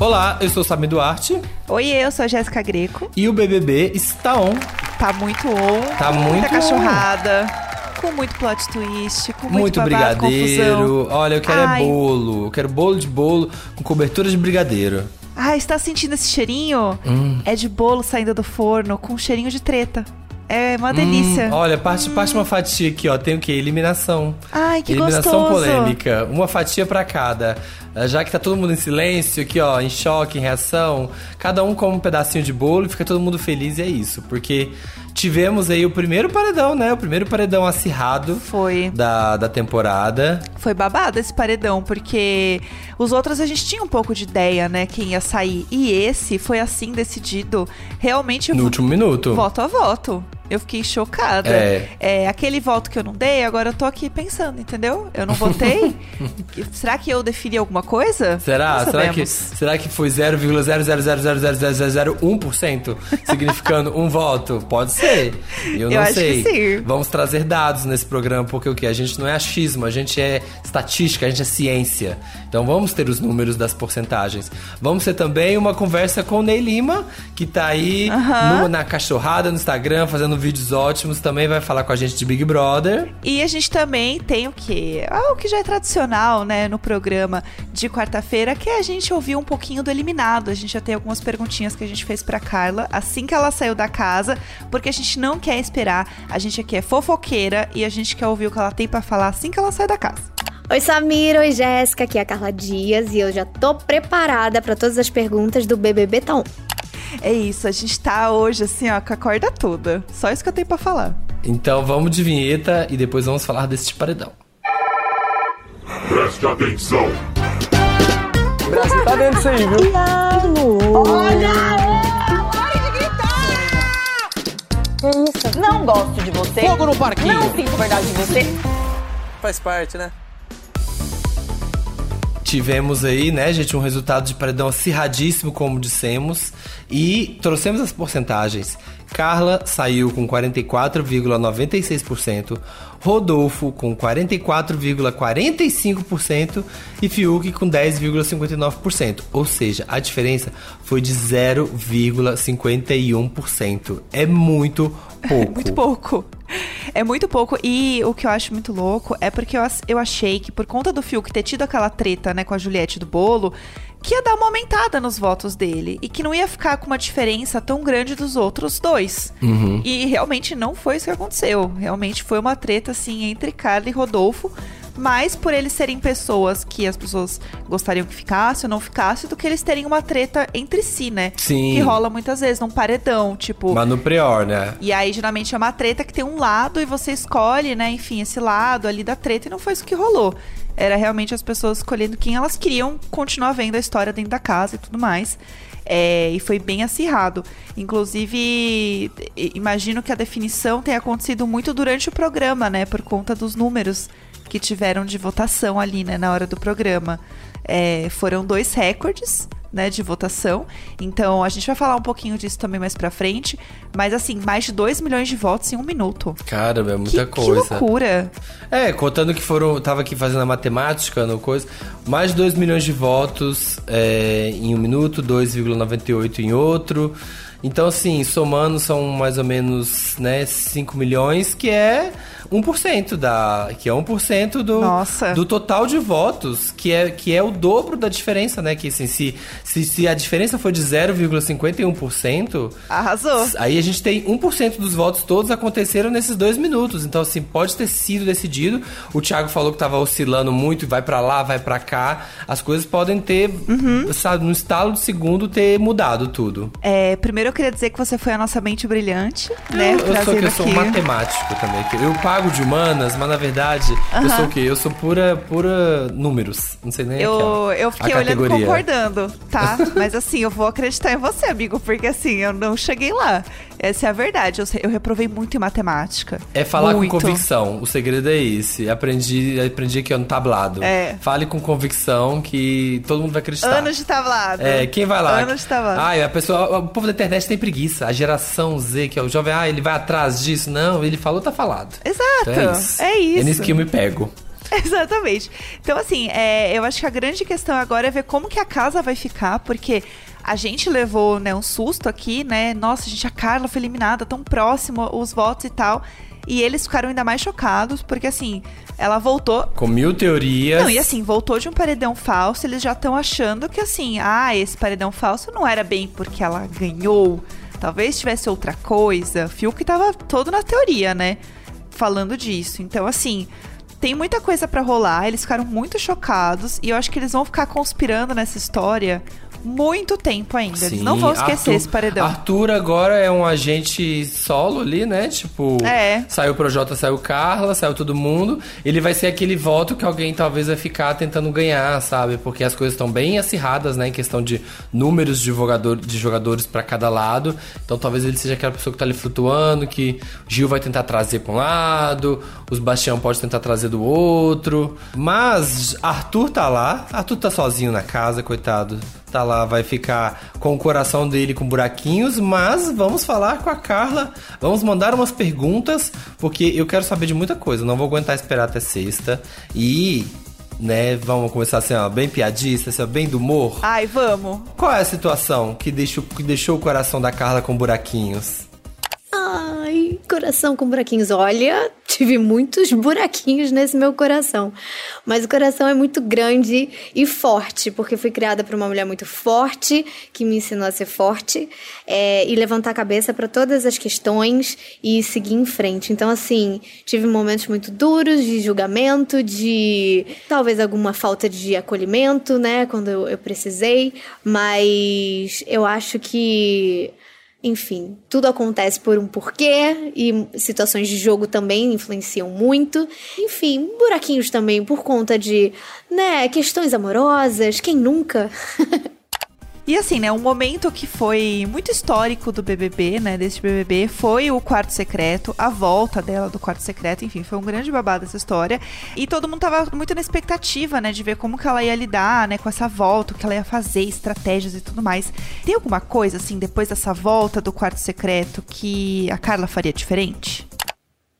Olá, eu sou o Samir Duarte. Oi, eu sou a Jéssica Greco. E o BBB está on. Tá muito on. Tá muita muito cachorrada. Com muito plot twist, com muito, Muito babado, brigadeiro. confusão. Olha, eu quero Ai. é bolo. Eu quero bolo de bolo com cobertura de brigadeiro. Ai, está sentindo esse cheirinho? Hum. É de bolo saindo do forno com cheirinho de treta. É uma delícia. Hum, olha, parte, parte uma fatia aqui, ó. Tem o quê? Eliminação. Ai, que Eliminação gostoso. polêmica. Uma fatia pra cada. Ah, Já que tá todo mundo em silêncio aqui, ó, em choque, em reação, cada um come um pedacinho de bolo e fica todo mundo feliz e é isso. Porque tivemos aí o primeiro paredão, né? O primeiro paredão acirrado Foi. da, da temporada. Foi babado esse paredão, porque os outros a gente tinha um pouco de ideia, né, quem ia sair. E esse foi assim decidido realmente No último minuto. voto a voto. Eu fiquei chocada. É. aquele voto que eu não dei, agora eu tô aqui pensando, entendeu? Eu não votei. Será que eu defini alguma coisa? Será? Não Será que, será que foi 0,000000001%, significando um voto? Pode ser. Eu não Eu acho sei. que sim. Vamos trazer dados nesse programa, porque o que? A gente não é achismo, a gente é estatística, a gente é ciência. Então vamos ter os números das porcentagens. Vamos ter também uma conversa com o Ney Lima, que tá aí Aham. no- na cachorrada no Instagram, fazendo vídeos ótimos. Também vai falar com a gente de Big Brother. E a gente também tem o quê? Ah, o que já é tradicional, né, no programa de quarta-feira, que é a gente ouvir um pouquinho do eliminado. A gente já tem algumas perguntinhas que a gente fez pra Carla assim que ela saiu da casa, porque a gente não quer esperar, a gente aqui é fofoqueira e a gente quer ouvir o que ela tem pra falar assim que ela sai da casa. Oi Samir, oi Jéssica, aqui é a Carla Dias e eu já tô preparada pra todas as perguntas do BBB Tá. É isso, a gente tá hoje assim, ó, com a corda toda. Só isso que eu tenho pra falar. Então vamos de vinheta e depois vamos falar desse paredão. Preste atenção. O Brasil tá vendo isso aí, viu? Não gosto de você. Fogo no parquinho. Não sinto verdade de você. Faz parte, né? Tivemos aí, né, gente, um resultado de paredão acirradíssimo, como dissemos, e trouxemos as porcentagens. Carla saiu com 44,96%, Rodolfo com 44,45% e Fiuk com 10,59%. Ou seja, a diferença foi de 0,51%. É muito pouco. Muito pouco. É muito pouco. E o que eu acho muito louco é porque eu, eu achei que por conta do Fiuk ter tido aquela treta, né, com a Juliette do bolo, que ia dar uma aumentada nos votos dele. E que não ia ficar com uma diferença tão grande dos outros dois. E realmente não foi isso que aconteceu. Realmente foi uma treta, assim, entre Carla e Rodolfo. Mais por eles serem pessoas que as pessoas gostariam que ficasse ou não ficasse, do que eles terem uma treta entre si, né? Sim. Que rola muitas vezes num paredão, tipo. Mas no Prior, né? E aí, geralmente, é uma treta que tem um lado e você escolhe, né, enfim, esse lado ali da treta e não foi isso que rolou. Era realmente as pessoas escolhendo quem elas queriam continuar vendo a história dentro da casa e tudo mais. É, e foi bem acirrado. Inclusive, imagino que a definição tenha acontecido muito durante o programa, né? Por conta dos números que tiveram de votação ali, né, na hora do programa. É, foram dois recordes, né, de votação. Então, a gente vai falar um pouquinho disso também mais pra frente. Mas, assim, mais de 2 milhões de votos em um minuto. Caramba, é muita que, coisa. Que loucura. É, contando que foram. Tava aqui fazendo a matemática no coisa. Mais de 2 milhões de votos é, em um minuto, 2,98 em outro. Então, assim, somando são mais ou menos né, 5 milhões, que é 1% da. Que é 1% do, Nossa. do total de votos, que é, que é o dobro da diferença, né? Que assim, se, se, se a diferença for de 0,51%, Arrasou. Aí a gente tem 1% dos votos todos aconteceram nesses dois minutos. Então, assim, pode ter sido decidido. O Thiago falou que tava oscilando muito, vai pra lá, vai pra cá. As coisas podem ter, Uhum. sabe, no estalo de segundo, ter mudado tudo. É, primeiro eu queria dizer que você foi a nossa mente brilhante, né? eu, eu sou, que eu sou matemático também. Eu pago de humanas, mas na verdade, eu sou o quê? Eu sou pura, pura números. Não sei nem Eu, eu a fiquei olhando e concordando, tá? Mas assim, eu vou acreditar em você, amigo, porque assim, eu não cheguei lá. Essa é a verdade. Eu, eu reprovei muito em matemática. É falar muito. com convicção. O segredo é esse. Aprendi, aprendi aqui ó, no tablado. É. Fale com convicção que todo mundo vai acreditar. Anos de tablado. É, quem vai lá? Anos de tablado. Ai, a pessoa, o povo da internet tem preguiça. A geração Z, que é o jovem, ah, ele vai atrás disso. Não, ele falou, tá falado. Exato. Então é isso. É isso. É nisso que eu me pego. Exatamente. Então, assim, é, eu acho que a grande questão agora é ver como que a casa vai ficar, porque a gente levou né, um susto aqui, né? Nossa, gente, a Carla foi eliminada tão próximo os votos e tal. E eles ficaram ainda mais chocados, porque assim, ela voltou. Com mil teorias. Não, e assim, voltou de um paredão falso, eles já estão achando que assim, ah, esse paredão falso não era bem porque ela ganhou. Talvez tivesse outra coisa. Fiuk tava todo na teoria, né? Falando disso. Então, assim, tem muita coisa para rolar. Eles ficaram muito chocados. E eu acho que eles vão ficar conspirando nessa história muito tempo ainda. Sim, Eles não vão esquecer Arthur, esse paredão. Arthur agora é um agente solo ali, né? Tipo, É. saiu o Projota, saiu Carla, saiu todo mundo. Ele vai ser aquele voto que alguém talvez vai ficar tentando ganhar, sabe? Porque as coisas estão bem acirradas, né? Em questão de números de, jogador, de jogadores para cada lado. Então talvez ele seja aquela pessoa que tá ali flutuando, que Gil vai tentar trazer pra um lado, os Bastião pode tentar trazer do outro. Mas Arthur tá lá. Arthur tá sozinho na casa, coitado tá lá, vai ficar com o coração dele com buraquinhos, mas vamos falar com a Carla, vamos mandar umas perguntas, porque eu quero saber de muita coisa, não vou aguentar esperar até sexta. E, né, vamos começar assim, ó, bem piadista, assim, ó, bem do humor. Ai, vamos. Qual é a situação que deixou, que deixou o coração da Carla com buraquinhos? Coração com buraquinhos. Olha, tive muitos buraquinhos nesse meu coração. Mas o coração é muito grande e forte, porque fui criada por uma mulher muito forte, que me ensinou a ser forte é, e levantar a cabeça para todas as questões e seguir em frente. Então, assim, tive momentos muito duros de julgamento, de talvez alguma falta de acolhimento, né, quando eu, eu precisei, mas eu acho que enfim, tudo acontece por um porquê e situações de jogo também influenciam muito. Enfim, buraquinhos também por conta de, né, questões amorosas, quem nunca? E assim, né, um momento que foi muito histórico do BBB, né, desse BBB, foi o quarto secreto, a volta dela do quarto secreto, enfim, foi um grande babado essa história. E todo mundo tava muito na expectativa, né, de ver como que ela ia lidar, né, com essa volta, o que ela ia fazer, estratégias e tudo mais. Tem alguma coisa, assim, depois dessa volta do quarto secreto que a Carla faria diferente?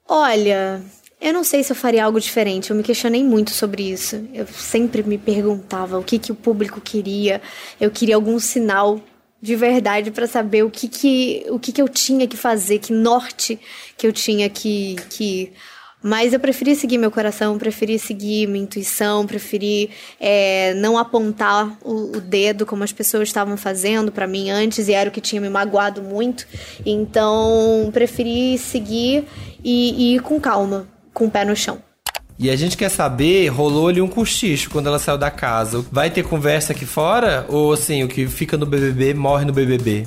Olha, eu não sei se eu faria algo diferente. Eu me questionei muito sobre isso. Eu sempre me perguntava o que, que o público queria. Eu queria algum sinal de verdade para saber o que que, o que que eu tinha que fazer, que norte que eu tinha que, que... Mas eu preferi seguir meu coração, preferi seguir minha intuição, preferi é, não apontar o, o, dedo como as pessoas estavam fazendo para mim antes e era o que tinha me magoado muito. Então, preferi seguir e, e ir com calma com o pé no chão. E a gente quer saber, rolou ali um cochicho quando ela saiu da casa. Vai ter conversa aqui fora? Ou assim, o que fica no BBB morre no BBB?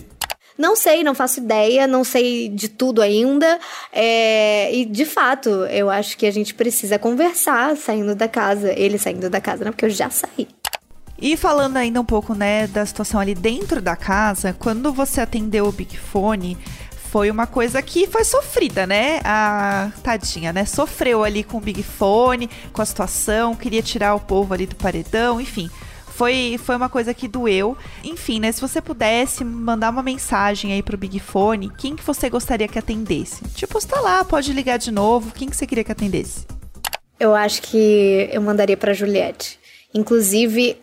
Não sei, não faço ideia, não sei de tudo ainda. É... E de fato, eu acho que a gente precisa conversar saindo da casa. Ele saindo da casa, né? Porque eu já saí. E falando ainda um pouco, né, da situação ali dentro da casa, quando você atendeu o Big Fone, foi uma coisa que foi sofrida, né? A tadinha, né? Sofreu ali com o Big Fone, com a situação, queria tirar o povo ali do paredão, enfim. Foi, foi uma coisa que doeu. Enfim, né? Se você pudesse mandar uma mensagem aí pro Big Fone, quem que você gostaria que atendesse? Tipo, está lá, pode ligar de novo. Quem que você queria que atendesse? Eu acho que eu mandaria pra Juliette. Inclusive,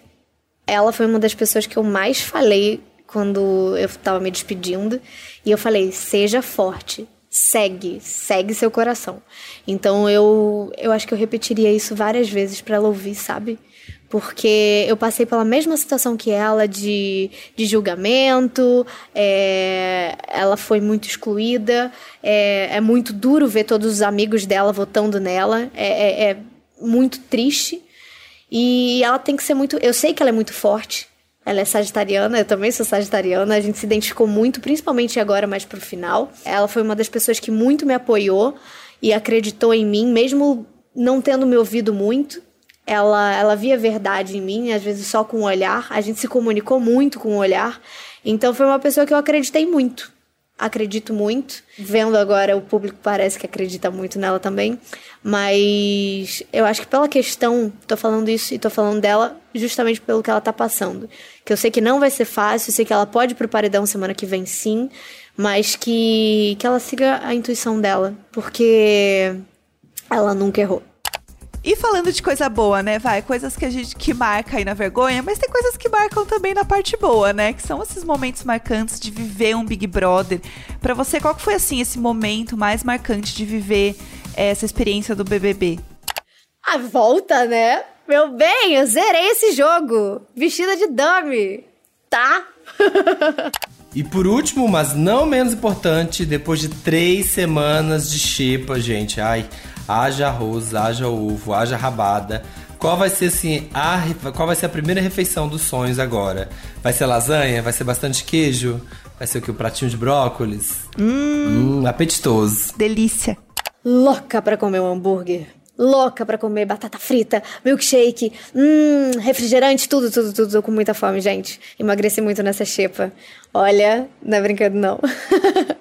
ela foi uma das pessoas que eu mais falei quando eu tava me despedindo. E eu falei: seja forte, segue, segue seu coração. Então eu, eu acho que eu repetiria isso várias vezes para ela ouvir, sabe? Porque eu passei pela mesma situação que ela de, de julgamento, é, ela foi muito excluída, é, é, muito duro ver todos os amigos dela votando nela, é, é, é muito triste. E ela tem que ser muito. Eu sei que ela é muito forte, ela é sagitariana, eu também sou sagitariana. A gente se identificou muito, principalmente agora, mais pro final. Ela foi uma das pessoas que muito me apoiou e acreditou em mim, mesmo não tendo me ouvido muito. Ela, ela via verdade em mim, às vezes só com o olhar. A gente se comunicou muito com o olhar. Então foi uma pessoa que eu acreditei muito acredito muito. Vendo agora, o público parece que acredita muito nela também. Mas eu acho que pela questão, tô falando isso e tô falando dela justamente pelo que ela tá passando. Que eu sei que não vai ser fácil, sei que ela pode ir pro paredão semana que vem sim, mas que, que ela siga a intuição dela, porque ela nunca errou. E falando de coisa boa, né? Vai, coisas que a gente que marca aí na vergonha, mas tem coisas que marcam também na parte boa, né? Que são esses momentos marcantes de viver um Big Brother. Pra você, qual que foi assim esse momento mais marcante de viver essa experiência do BBB? A volta, né? Meu bem, eu zerei esse jogo. Vestida de dummy. Tá? E por último, mas não menos importante, depois de três semanas de xepa, gente, ai, haja arroz, haja ovo, haja rabada. Qual vai ser assim, a, qual vai ser a primeira refeição dos sonhos agora? Vai ser lasanha? Vai ser bastante queijo? Vai ser o que? O pratinho de brócolis? Hum, apetitoso. Delícia. Louca pra comer um hambúrguer. Louca pra comer batata frita, milkshake, hum, refrigerante, tudo, tudo, tudo. Tô com muita fome, gente. Emagreci muito nessa xepa. Olha, não é brincando, não.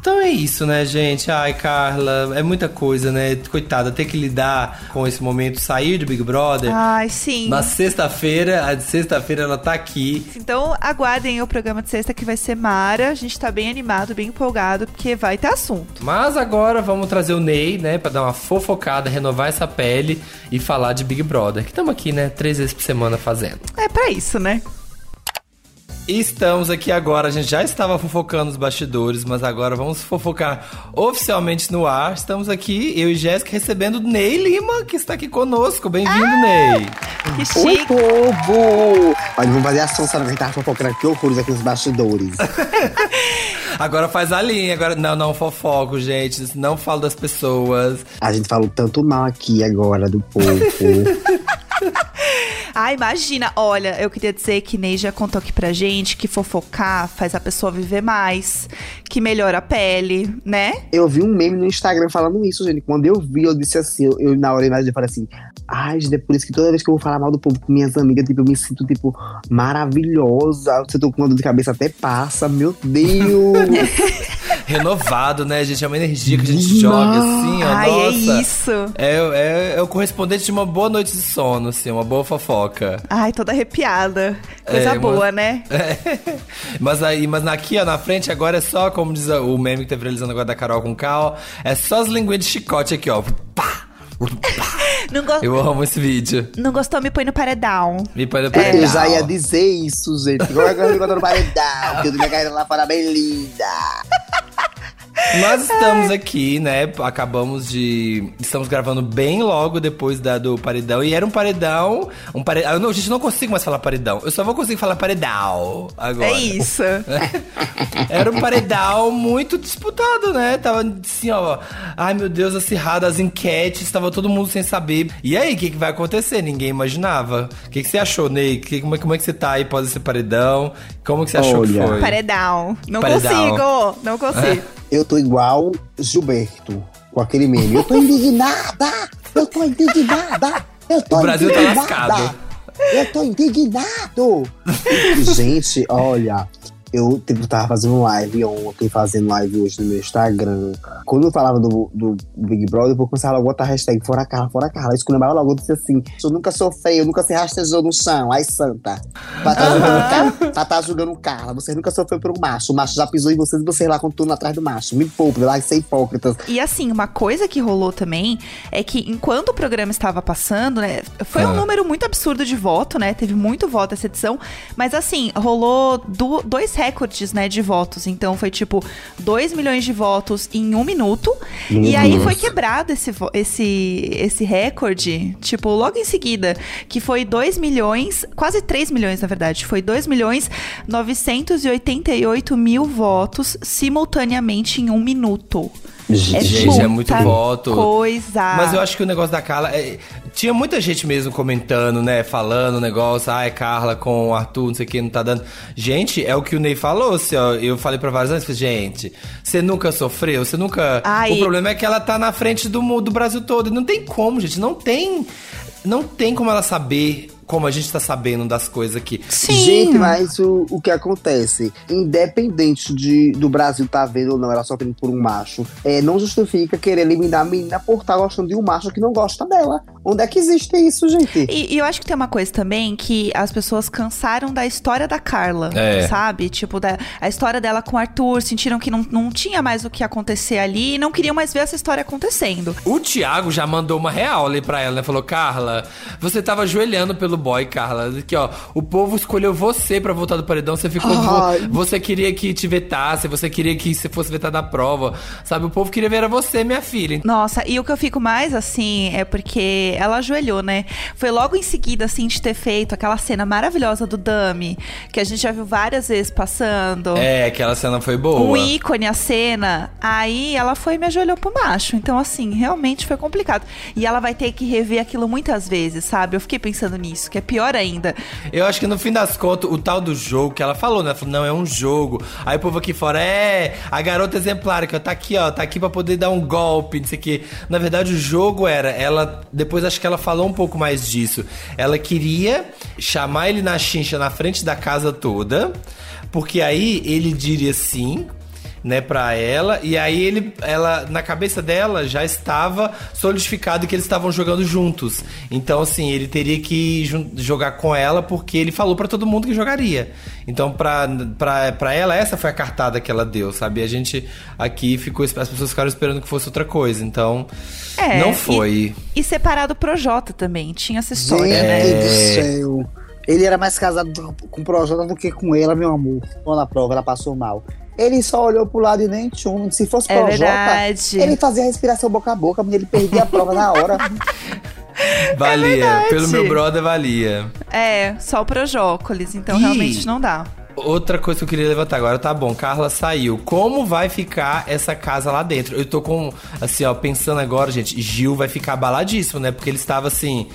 Então é isso, né, gente? Ai, Carla, é muita coisa, né? Coitada, ter que lidar com esse momento, sair do Big Brother. Ai, sim. Na sexta-feira, a de sexta-feira ela tá aqui. Então aguardem o programa de sexta que vai ser Mara. A gente tá bem animado, bem empolgado, porque vai ter assunto. Mas agora vamos trazer o Ney, né, Pra dar uma fofocada, renovar essa pele e falar de Big Brother, que estamos aqui, né, três vezes por semana fazendo. É pra isso, né? Estamos aqui agora, a gente já estava fofocando os bastidores, mas agora vamos fofocar oficialmente no ar. Estamos aqui, eu e Jéssica, recebendo o Ney Lima, que está aqui conosco. Bem-vindo, Ney. Que Oi, chique. povo! Olha, vamos fazer ação, sabe? Que a gente tava fofocando aqui horrores aqui nos bastidores. Agora faz a linha, agora não, não fofoco, gente, não falo das pessoas. A gente falou tanto mal aqui agora do povo. Ah, imagina. Olha, eu queria dizer que Ney já contou aqui pra gente que fofocar faz a pessoa viver mais, que melhora a pele, né? eu vi um meme no Instagram falando isso, gente. Quando eu vi, eu disse assim, eu, eu na hora eu falei assim, ai, gente, é por isso que toda vez que eu vou falar mal do povo com minhas amigas, tipo, eu me sinto, tipo, maravilhosa. Se eu tô com uma dor de cabeça, até passa. Meu Deus! Renovado, né, gente? É uma energia que a gente joga assim, ó. Ai, é nossa. isso. É, é, é o correspondente de uma boa noite de sono, assim, uma boa fofoca. Ai, toda arrepiada. Coisa É, uma- boa, né? É. Mas aí, mas aqui, ó, na frente agora é só, como diz o meme que tá viralizando agora da Carol com K, ó, é só as linguinhas de chicote aqui, ó. Pá! Não, go- Eu amo esse vídeo. não gostou, me põe no paredão. Me põe no Eu pedal. já ia dizer isso, gente. Agora eu no paredão, que eu tô minha carreira lá fora bem linda. Nós estamos aqui, né? Acabamos de. Estamos gravando bem logo depois da, do paredão. E era um paredão. Um paredão. Não, gente, não consigo mais falar paredão. Eu só vou conseguir falar paredão agora. É isso. Era um paredão muito disputado, né? Tava assim, ó. Ai, meu Deus, acirrado, as enquetes, tava todo mundo sem saber. E aí, o que, que vai acontecer? Ninguém imaginava. O que, que você achou, Ney? Que, como, é, como é que você tá aí após esse paredão? Como que você achou que Olha. foi? Paredão. Não Paredão. consigo. Não consigo. Eu tô igual Gilberto, com aquele meme. Eu tô indignada! Eu tô indignada! Eu tô O Brasil tá indignada! lascado. Eu tô indignado! Gente, olha, eu tipo, tava fazendo live ontem, fazendo live hoje no meu Instagram. Quando eu falava do, do Big Brother, eu começava logo a botar hashtag fora Carla, fora Carla. Eu lembrava logo, eu disse assim: eu nunca sofri, eu nunca se rastejou no chão. Ai, santa. Vai tá julgando, Carla, vai tá julgando Carla. Você nunca sofreu por um macho. O macho já pisou em vocês e você lá com tudo atrás do macho. Me poupe, lá ser hipócritas. E assim, uma coisa que rolou também é que enquanto o programa estava passando, né? Foi um Ah. número muito absurdo de voto, né? Teve muito voto essa edição. Mas assim, rolou du- dois recordes, né, de votos. Então foi tipo 2 milhões de votos em um minuto. Meu e aí Deus. foi quebrado esse, esse, esse recorde, tipo, logo em seguida, que foi 2 milhões, quase 3 milhões, na verdade. Foi 2 milhões 988 mil votos simultaneamente em um minuto. É Gente, muita é muito voto. Coisa. Mas eu acho que o negócio da Carla. é, tinha muita gente mesmo comentando, né? Falando o negócio. Ai, Carla com o Arthur, não sei o que, não tá dando. Gente, é o que o Ney falou. Assim, ó, eu falei pra vários anos, falei, gente, você nunca sofreu, você nunca. Ai. O problema é que ela tá na frente do, do Brasil todo. E não tem como, gente. Não tem. Não tem como ela saber como a gente tá sabendo das coisas aqui. Sim. Gente, mas o, o que acontece? Independente de, do Brasil tá vendo ou não ela sofrendo por um macho, é, não justifica querer eliminar a menina por estar gostando de um macho que não gosta dela. Onde é que existe isso, gente? E, e eu acho que tem uma coisa também que as pessoas cansaram da história da Carla, É. sabe? Tipo, da, a história dela com o Arthur, sentiram que não, não tinha mais o que acontecer ali e não queriam mais ver essa história acontecendo. O Thiago já mandou uma real ali pra ela, né? Falou, Carla, você tava ajoelhando pelo boy, Carla. Aqui, ó, o povo escolheu você pra voltar do paredão, você ficou. Ai. Você queria que te vetasse, você queria que você fosse vetada da prova. Sabe, o povo queria ver era você, minha filha. Nossa, e o que eu fico mais assim é porque ela ajoelhou, né? Foi logo em seguida, assim, de ter feito aquela cena maravilhosa do Dami, que a gente já viu várias vezes passando. É, aquela cena foi boa. Um ícone a cena. Aí ela foi e me ajoelhou pro macho. Então, assim, realmente foi complicado. E ela vai ter que rever aquilo muitas vezes, sabe? Eu fiquei pensando nisso, que é pior ainda. Eu acho que no fim das contas, o tal do jogo que ela falou, né? Ela falou, não, é um jogo. Aí o povo aqui fora, é, a garota exemplar, que ó, tá aqui, ó, tá aqui pra poder dar um golpe, não sei o quê. Na verdade, o jogo era, ela, depois acho que ela falou um pouco mais disso. Ela queria chamar ele na chincha na frente da casa toda, porque aí ele diria sim, né, pra ela, e aí ele, ela, na cabeça dela já estava solidificado que eles estavam jogando juntos. Então, assim, ele teria que jogar com ela porque ele falou pra todo mundo que jogaria. Então, pra, pra, pra ela, essa foi a cartada que ela deu, sabe? E a gente aqui ficou, as pessoas ficaram esperando que fosse outra coisa. Então, É. não e- foi. E, separado pro Jota também. Tinha essa história, Gente né? do céu. Ele era mais casado do- com o Projota do que com ela, meu amor. Quando na prova ela passou mal. Ele só olhou pro lado e nem tchum. Se fosse É Projota, ele fazia respiração boca a boca, ele perdia a prova na hora. Valia. verdade. Pelo meu brother, valia. É, só pro Jócolis. Então, Ih. realmente não dá. Outra coisa que eu queria levantar agora, tá bom, Carla saiu. Como vai ficar essa casa lá dentro? Eu tô com, assim, ó, pensando agora, gente, Gil vai ficar abaladíssimo, né? Porque ele estava assim,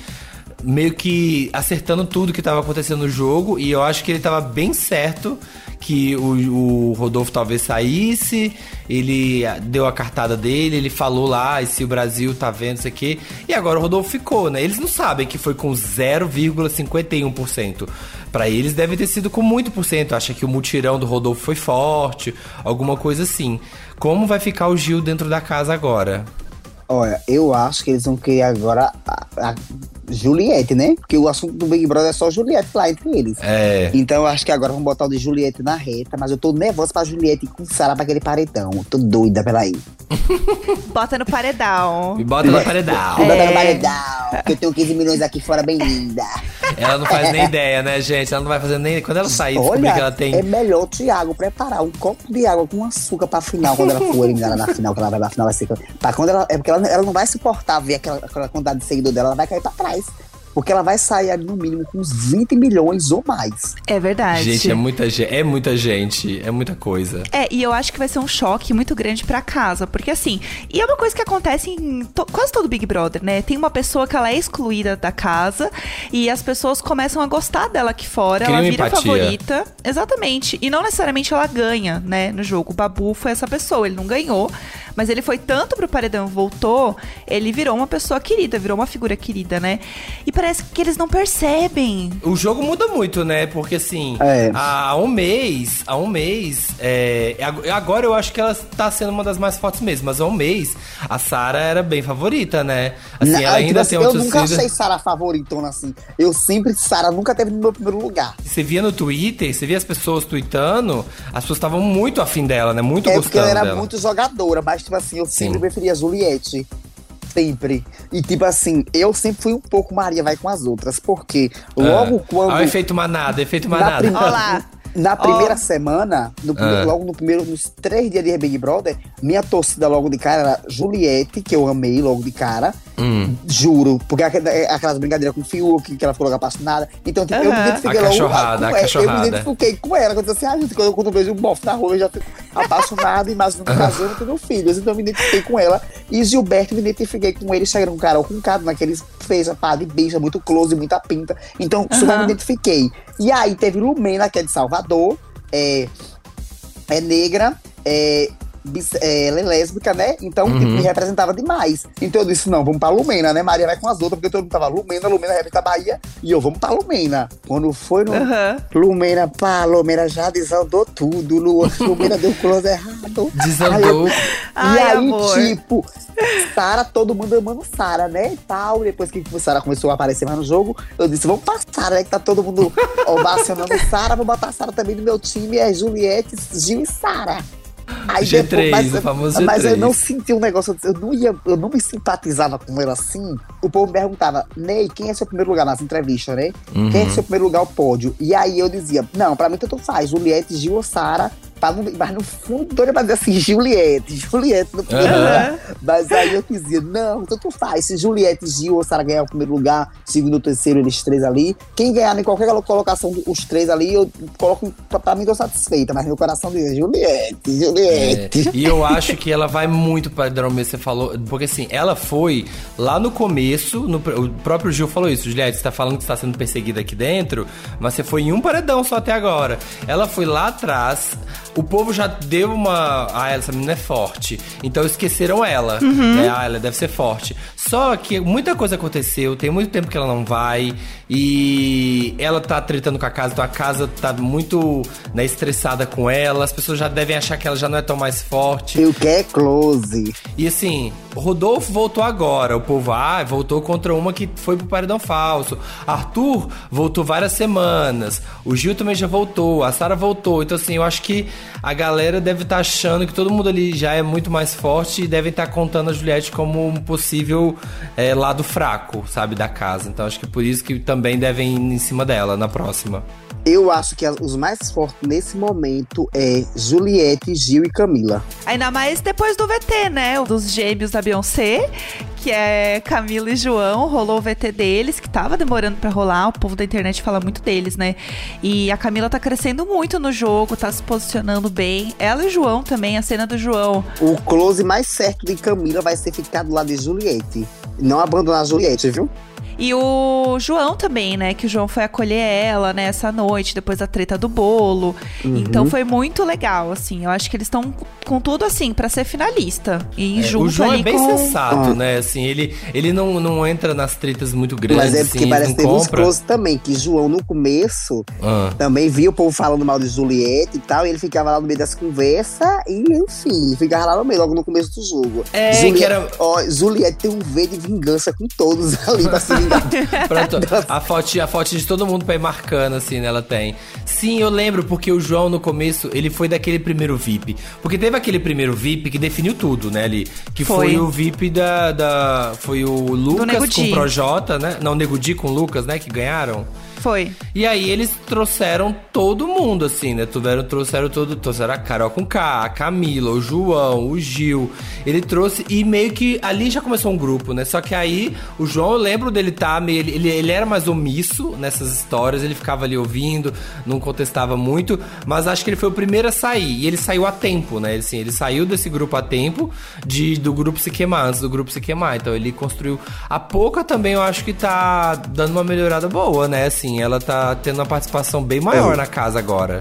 meio que acertando tudo que tava acontecendo no jogo. E eu acho que ele tava bem certo que o, o Rodolfo talvez saísse. Ele deu a cartada dele, ele falou lá, e se o Brasil tá vendo isso aqui. E agora o Rodolfo ficou, né? Eles não sabem que foi com 0,51%. Pra eles deve ter sido com muito por cento. Acha que o mutirão do Rodolfo foi forte, alguma coisa assim. Como vai ficar o Gil dentro da casa agora? Olha, eu acho que eles vão querer agora Juliette, né? Porque o assunto do Big Brother é só Juliette lá entre eles. É. Então eu acho que agora vão botar o de Juliette na reta, mas eu tô nervosa pra Juliette ir com Sara pra aquele paredão. Eu tô doida pela ir. Bota no paredão. Me bota no paredão. Botar É. no paredão, porque eu tenho 15 milhões aqui fora bem linda. Ela não faz nem ideia, né, gente? Ela não vai fazer nem. Quando ela sair, descobrir Olha, que ela tem. é melhor o Thiago preparar um copo de água com açúcar pra final, quando ela for eliminada na final, que ela vai na final, vai ser. Pra quando ela, é porque ela, ela não vai suportar ver aquela, aquela quantidade de seguidor dela, ela vai cair pra trás. guys. Porque ela vai sair ali no mínimo com uns 20 milhões ou mais. É verdade. Gente, é muita gente. É muita gente. É muita coisa. É, e eu acho que vai ser um choque muito grande pra casa, porque assim, e é uma coisa que acontece em to- quase todo Big Brother, né? Tem uma pessoa que ela é excluída da casa e as pessoas começam a gostar dela aqui fora, Cria ela vira empatia. favorita. Exatamente. E não necessariamente ela ganha, né, no jogo. O Babu foi essa pessoa, ele não ganhou, mas ele foi tanto pro paredão, voltou, ele virou uma pessoa querida, virou uma figura querida, né? E parece que eles não percebem. O jogo muda muito, né? Porque assim, É. há um mês, há um mês, é, ag- agora eu acho que ela tá sendo uma das mais fortes mesmo, mas há um mês a Sara era bem favorita, né? Assim, Na- ela tipo ainda assim, tem um eu nunca achei Sara favoritona assim. Eu sempre, Sara nunca teve no meu primeiro lugar. Você via no Twitter, você via as pessoas tweetando, as pessoas estavam muito afim dela, né? Muito é porque gostando ela era dela. muito jogadora, mas tipo assim, eu sempre Sim. preferia a Juliette. Sempre. E tipo assim, eu sempre fui um pouco Maria vai com as outras, porque logo Ah. quando. Ah, o efeito manada, efeito na, manada. prim- Ó lá. na primeira Ó. semana, no primeiro- Ah. logo no primeiro, nos três dias de Big Brother, minha torcida logo de cara era Juliette, que eu amei logo de cara. Hum. Juro, porque aqu- aquelas brincadeiras com o Fiuk, que ela ficou logo apaixonada. Então, tipo, eu me identifiquei A logo cachorrada, com a ela. Eu cachorrada. me identifiquei com ela. Quando eu disse assim, ah, gente, quando, eu- quando eu vejo um bofe na rua, eu já fico apaixonada, imaginando casando, tendo filhos. Então, eu me identifiquei com ela. E Gilberto, me identifiquei com ele, com Carol com Cado, naqueles fez a pá de bicha, muito close, muita pinta. Então, super Aham. me identifiquei. E aí, teve Lumena, que é de Salvador, é, é negra, é, bis- é, ela é lésbica, né? Então, tipo, Uhum. me representava demais. Então eu disse, não, vamos pra Lumena, né? Maria vai com as outras, porque todo mundo tava Lumena, Lumena representa a Bahia. E eu, vamos pra Lumena. Quando foi no... Aham. Lumena, pá, Lumena já desandou tudo. Lu- Lumena deu close errado. Desandou. Aí eu- Ai, e aí, amor. tipo, Sara, todo mundo amando Sara, né? E tal. Depois que Sara começou a aparecer mais no jogo, eu disse, vamos pra Sara, né? Que tá todo mundo ovacionando Sara, vou botar Sara também no meu time, é Juliette, Gil e Sara. Aí G3, o famoso mas eu G3. não senti um negócio, eu não ia, eu não me simpatizava com ela assim. O povo me perguntava, Ney, quem é seu primeiro lugar nas entrevistas, né? Quem é Uhum. seu primeiro lugar ao pódio? E aí eu dizia, não, pra mim tanto faz, Juliette, Gil ou Sara. Pra Mas no fundo eu ia dizer assim, Juliette, Juliette no primeiro Aham. lugar. Mas aí eu dizia, não, tanto faz. Se Juliette, Gil ou Sara ganhar o primeiro lugar, segundo, terceiro, eles três ali. Quem ganhar em qualquer colocação, os três ali, eu coloco, pra, pra mim, tô satisfeita. Mas meu coração diz, Juliette, É, Juliette. e eu acho que ela vai muito para Dromê, você falou. Porque assim, ela foi lá no começo, no o próprio Gil falou isso. Juliette, você tá falando que você tá sendo perseguida aqui dentro, mas você foi em um paredão só até agora. Ela foi lá atrás, o povo já deu uma. Ah, essa menina é forte. Então esqueceram ela. Né? Ah, ela deve ser forte. Só que muita coisa aconteceu, tem muito tempo que ela não vai. E ela tá tretando com a casa, então a casa tá muito né, estressada com ela. As pessoas já devem achar que ela já não é tão mais forte. Eu quero close. E assim, Rodolfo voltou agora. O povo, ah, voltou contra uma que foi pro paredão falso. Arthur voltou várias semanas. O Gil também já voltou. A Sara voltou. Então, assim, eu acho que a galera deve estar achando que todo mundo ali já é muito mais forte e devem estar contando a Juliette como um possível é, lado fraco, sabe, da casa. Então, acho que por isso que também devem ir em cima dela na próxima. Eu acho que os mais fortes nesse momento é Juliette, Gil e Camila. Ainda mais depois do VT, né? Dos gêmeos da Beyoncé, que é Camila e João. Rolou o VT deles, que tava demorando pra rolar. O povo da internet fala muito deles, né? E a Camila tá crescendo muito no jogo, tá se posicionando bem. Ela e o João também, a cena do João. O close mais certo de Camila vai ser ficar do lado de Juliette. Não abandonar a Juliette, viu? E o João também, né? Que o João foi acolher ela, né, essa noite, depois da treta do bolo. Uhum. Então foi muito legal, assim. Eu acho que eles estão com tudo, assim, pra ser finalista. E É, junto o João ali é bem com... sensato, Ah. né? Assim, ele, ele não, não entra nas tretas muito grandes. Mas é porque assim, parece que teve uns compra. close também, que João no começo Ah. também via o povo falando mal de Juliette e tal, e ele ficava lá no meio das conversas e, enfim, ficava lá no meio, logo no começo do jogo. É, Juliette, que era- ó, Juliette tem um V de vingança com todos ali pra se vingar. Pronto, a foto, a foto de todo mundo pra ir marcando, assim, né? Ela tem. Sim, eu lembro, porque o João, no começo, ele foi daquele primeiro VIP. Porque teve aquele primeiro VIP que definiu tudo, né, ali. Que foi, Foi. o VIP da, da. Foi o Lucas com o Projota, né? Não, o Nego Di com o Lucas, né? Que ganharam. Foi. E aí eles trouxeram todo mundo, assim, né? Tiveram, trouxeram todo. Trouxeram a Carol com K, a Camila, o João, o Gil. Ele trouxe. E meio que ali já começou um grupo, né? Só que aí o João, eu lembro dele tá meio. Ele, ele, ele era mais omisso nessas histórias, ele ficava ali ouvindo, não contestava muito. Mas acho que ele foi o primeiro a sair. E ele saiu a tempo, né? Assim, ele saiu desse grupo a tempo de, do grupo se queimar, antes do grupo se queimar. Então ele construiu. A Pouca também eu acho que tá dando uma melhorada boa, né? Assim, ela tá tendo uma participação bem maior É. na casa agora.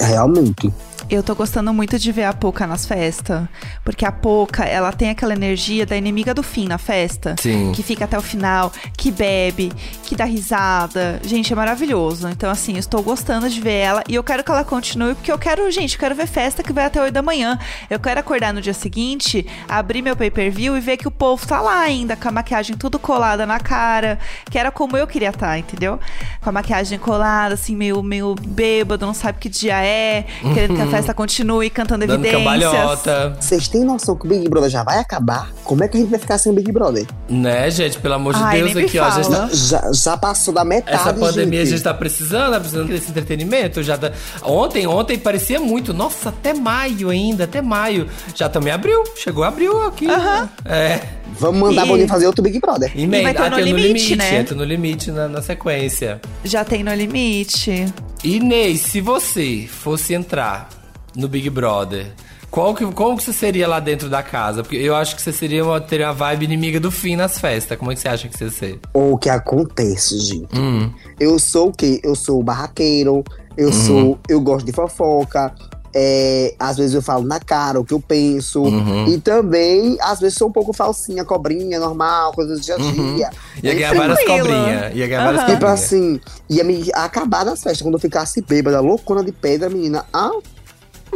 Realmente. Eu tô gostando muito de ver a Poca nas festas. Porque a Poca, ela tem aquela energia da inimiga do fim na festa. Sim. Que fica até o final, que bebe, que dá risada. Gente, é maravilhoso. Então, assim, estou gostando de ver ela. E eu quero que ela continue, porque eu quero, gente, eu quero ver festa que vai até 8 da manhã. Eu quero acordar no dia seguinte, abrir meu pay-per-view e ver que o povo tá lá ainda, com a maquiagem tudo colada na cara. Que era como eu queria estar, entendeu? Com a maquiagem colada, assim, meio, meio bêbado, não sabe que dia é, querendo que a festa continue, cantando Dando evidências. cambalhota. Vocês têm noção que o Big Brother já vai acabar? Como é que a gente vai ficar sem o Big Brother? Né, gente? Pelo amor de Ai, Deus, nem me aqui, ó. Já fala. está, Já, já passou da metade, essa pandemia a gente. gente tá precisando, tá precisando desse entretenimento. Já tá- Ontem, ontem parecia muito. Nossa, até maio ainda, até maio. Já também abriu. Chegou abril aqui. Aham. É. Vamos mandar E- alguém fazer outro Big Brother. Emenda. vai ter Ah, No tem no Limite, limite, né? entra no limite na, na sequência. Já tem no limite. Inês, se você fosse entrar no Big Brother, qual que, como que você seria lá dentro da casa? Porque eu acho que você seria uma, teria uma vibe inimiga do fim nas festas. Como é que você acha que você ia ser? O que acontece, gente? Hum. Eu sou o quê? Eu sou barraqueiro, eu Uhum. sou. Eu gosto de fofoca. é, às vezes eu falo na cara o que eu penso. Uhum. E também, às vezes, sou um pouco falsinha, cobrinha, normal, coisas do dia a Uhum. dia. Ia ganhar várias cobrinhas. Ia ganhar várias Aham. Tipo cobrinhas. assim, ia me acabar nas festas. Quando eu ficasse bêbada, loucona de pedra, menina. Ah,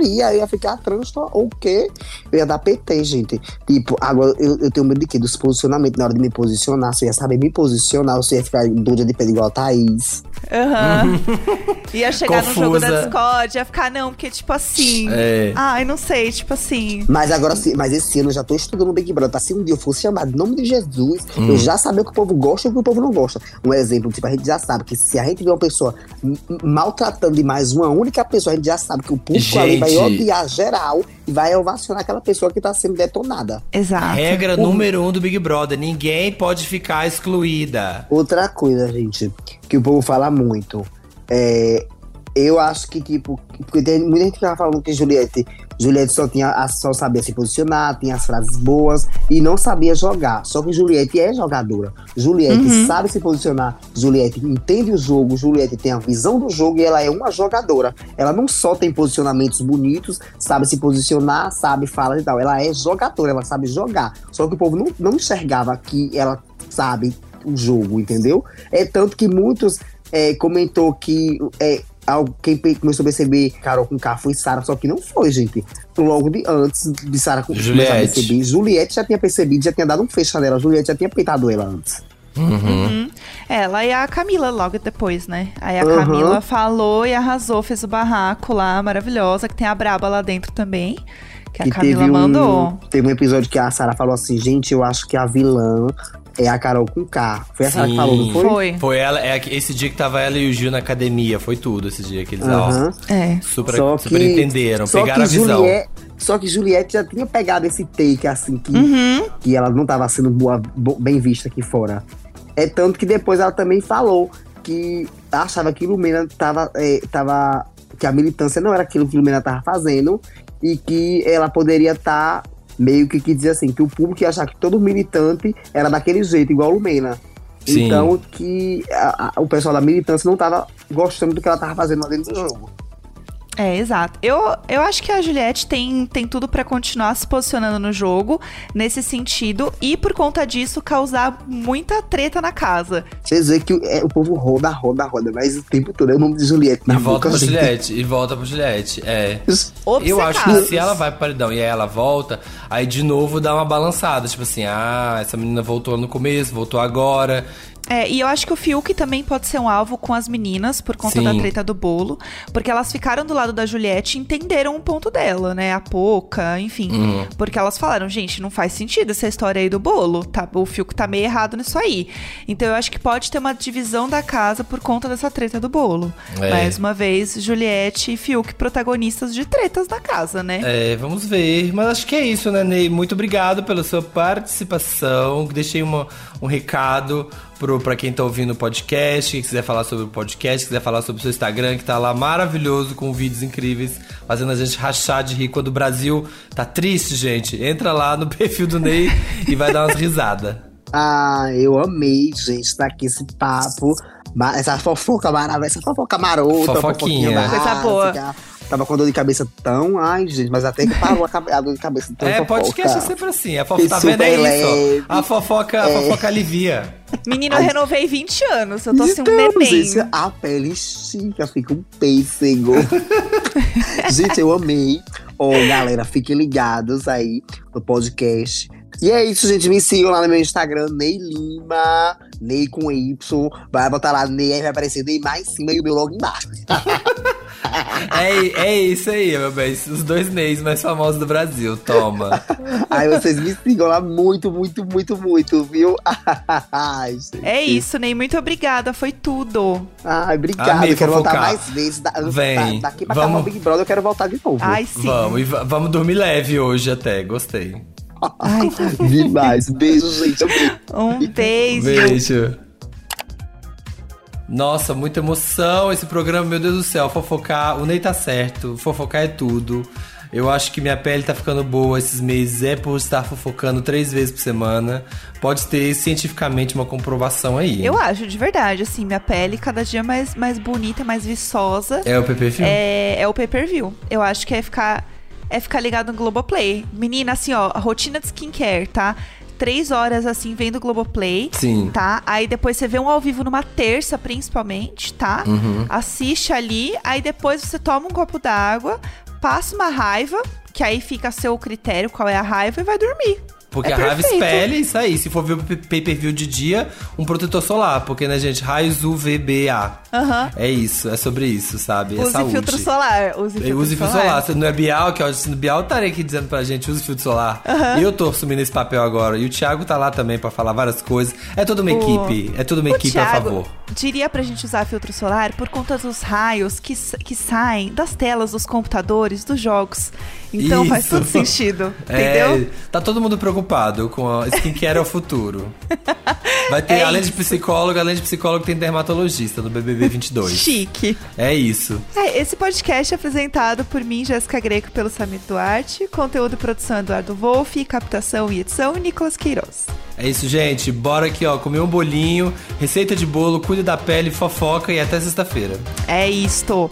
ia, eu ia ficar trânsito ou o quê? Eu ia dar PT, gente. Tipo, agora eu, eu tenho medo de quê? Dos posicionamentos. Na hora de me posicionar, se eu ia saber me posicionar, ou se eu ia ficar doida de pedra igual a Thaís. Aham. Ia chegar no jogo da Confusa. Discord, ia ficar, não, porque tipo assim. É. Ai, não sei, tipo assim. Mas agora, sim, mas esse ano eu já tô estudando o Big Brother. Se um dia eu fosse chamado em nome de Jesus, Hum. eu já sabia o que o povo gosta e o que o povo não gosta. Um exemplo, tipo, a gente já sabe que se a gente vê uma pessoa maltratando demais uma única pessoa, a gente já sabe que o público ali vai Gente. odiar geral e vai ovacionar aquela pessoa que tá sendo detonada. Exato. Regra número um do Big Brother: ninguém pode ficar excluída. Outra coisa, gente, que o povo fala muito. É, eu acho que, tipo, porque tem muita gente que tava falando que Juliette, Juliette só, tinha, só sabia se posicionar, tinha as frases boas e não sabia jogar. Só que Juliette é jogadora. Juliette sabe se posicionar, Juliette entende o jogo, Juliette tem a visão do jogo e ela é uma jogadora. Ela não só tem posicionamentos bonitos, sabe se posicionar, sabe falar e tal. Ela é jogadora, ela sabe jogar. Só que o povo não, não enxergava que ela sabe o jogo, entendeu? É tanto que muitos é, comentou que é, quem começou a perceber Carol com K foi Sara, só que não foi, gente. Logo de antes de Sara com- começar a Juliette. perceber, Juliette já tinha percebido, já tinha dado um fecho nela, Juliette já tinha peitado ela antes. Uhum. Uhum. Ela e a Camila logo depois, né? Aí a Uhum. Camila falou e arrasou, fez o barraco lá, maravilhosa, que tem a Braba lá dentro também. Que a que Camila teve mandou. um, teve um episódio que a Sara falou assim, gente, eu acho que a vilã é a Carol com K. Foi a Sara que Sim. falou, não foi? Foi. Foi ela, é esse dia que tava ela e o Gil na academia, foi tudo esse dia que eles ó, Aham. É. super, Só super que- entenderam, Só pegaram a que visão. Juliette, só que Juliette já tinha pegado esse take, assim, que, Uhum. que ela não estava sendo boa, bo- bem vista aqui fora. É tanto que depois ela também falou que achava que Lumena tava, é, tava. que a militância não era aquilo que Lumena tava fazendo e que ela poderia estar meio que, que dizer assim, que o público ia achar que todo militante era daquele jeito, igual Lumena. Sim. Então que a- a- o pessoal da militância não tava gostando do que ela tava fazendo lá dentro do jogo. É, exato. Eu, eu acho que a Juliette tem, tem tudo pra continuar se posicionando no jogo nesse sentido e por conta disso causar muita treta na casa. Você dizer que é, o povo roda, roda, roda, mas o tempo todo é o nome de Juliette E na volta boca, pra gente. Juliette, e volta pra Juliette, é. Obcecada. Eu acho que se ela vai pro paredão e aí ela volta, aí de novo dá uma balançada. Tipo assim, ah, essa menina voltou no começo, voltou agora. É, e eu acho que o Fiuk também pode ser um alvo com as meninas por conta Sim. da treta do bolo, porque elas ficaram do lado da Juliette e entenderam o ponto dela, né? A Poca, enfim. Uhum. Porque elas falaram, gente, não faz sentido essa história aí do bolo, tá? O Fiuk tá meio errado nisso aí. Então eu acho que pode ter uma divisão da casa por conta dessa treta do bolo. É. Mais uma vez, Juliette e Fiuk protagonistas de tretas da casa, né? É, vamos ver. Mas acho que é isso, né, Ney? Muito obrigado pela sua participação. Deixei uma, um recado pro, pra quem tá ouvindo o podcast, que quiser falar sobre o podcast, quiser falar sobre o seu Instagram, que tá lá maravilhoso, com vídeos incríveis, fazendo a gente rachar de rir. Quando o Brasil tá triste, gente, entra lá no perfil do Ney e vai dar umas risadas. Ah, eu amei, gente, estar aqui esse papo. Essa fofoca maravilhosa, essa fofoca marota, Fofoquinha. fofoquinha Coisa boa. Tava com dor de cabeça tão. Ai, gente, mas até que parou a, cabe- a dor de cabeça tão É, fofoca. podcast é sempre assim. A fofoca, tá vendo? É isso. A fofoca, a fofoca alivia. Menino, eu renovei 20 anos, eu tô assim um Então, neném. gente, a pele estica, fica um pêssego. gente, eu amei. Ó, galera, fiquem ligados aí no podcast. E é isso, gente. Me sigam lá no meu Instagram, Ney Lima, Ney com Y. Vai botar lá Ney, aí vai aparecer Ney mais em cima e o meu logo embaixo. É, é isso aí, meu bem. Os dois Neys mais famosos do Brasil. Toma. Aí vocês me sigam lá muito, muito, muito, muito, viu? Ai. É isso, Ney. Muito obrigada. Foi tudo. Ai, obrigado. Amei eu quero voltar mais vezes. Da, Vem, da- daqui pra vamos. o Big Brother, eu quero voltar de novo. Ai, sim. Vamos, e va- vamos dormir leve hoje até. Gostei. Ai, Demais. Beijo, gente. Um beijo. Beijo. Nossa, muita emoção esse programa, meu Deus do céu. Fofocar, o Ney tá certo. Fofocar é tudo. Eu acho que minha pele tá ficando boa esses meses é por estar fofocando três vezes por semana. Pode ter cientificamente uma comprovação aí. Eu acho, de verdade, assim, minha pele cada dia mais, mais bonita, mais viçosa. É o Film? É, é o pay-per-view. Eu acho que é ficar, é ficar ligado no Globoplay. Menina, assim, ó, rotina de skincare, tá? Três horas, assim, vendo o Globoplay. Sim. Tá? Aí depois você vê um ao vivo numa terça, principalmente, tá? Uhum. Assiste ali, aí depois você toma um copo d'água, passa uma raiva, que aí fica a seu critério qual é a raiva, e vai dormir. Porque É a perfeito. espelha isso aí. Se for ver o pay-per-view de dia, um protetor solar. Porque, né, gente, raios UVBA. Aham. É isso, é sobre isso, sabe? É Use saúde. filtro solar. Use filtro Use filtro solar. solar. Se não é Bial, que que o Bial estaria aqui dizendo pra gente, use filtro solar. E eu tô assumindo esse papel agora. E o Thiago tá lá também pra falar várias coisas. É toda uma O- equipe. É toda uma O equipe a Thiago favor. Diria pra gente usar filtro solar por conta dos raios que, que saem das telas dos computadores, dos jogos. Então faz Isso. todo sentido. É, Entendeu? tá todo mundo preocupado com a skincare é o futuro. Vai ter, É além de isso. psicólogo, além de psicólogo, tem dermatologista no BBB 22. Chique. É isso. É, esse podcast é apresentado por mim, Jéssica Greco, pelo Samir Duarte. Conteúdo e produção Eduardo Wolff, captação e edição Nicolas Queiroz. É isso, gente. Bora aqui, ó, comer um bolinho, receita de bolo, cuida da pele, fofoca e até sexta-feira. É isto.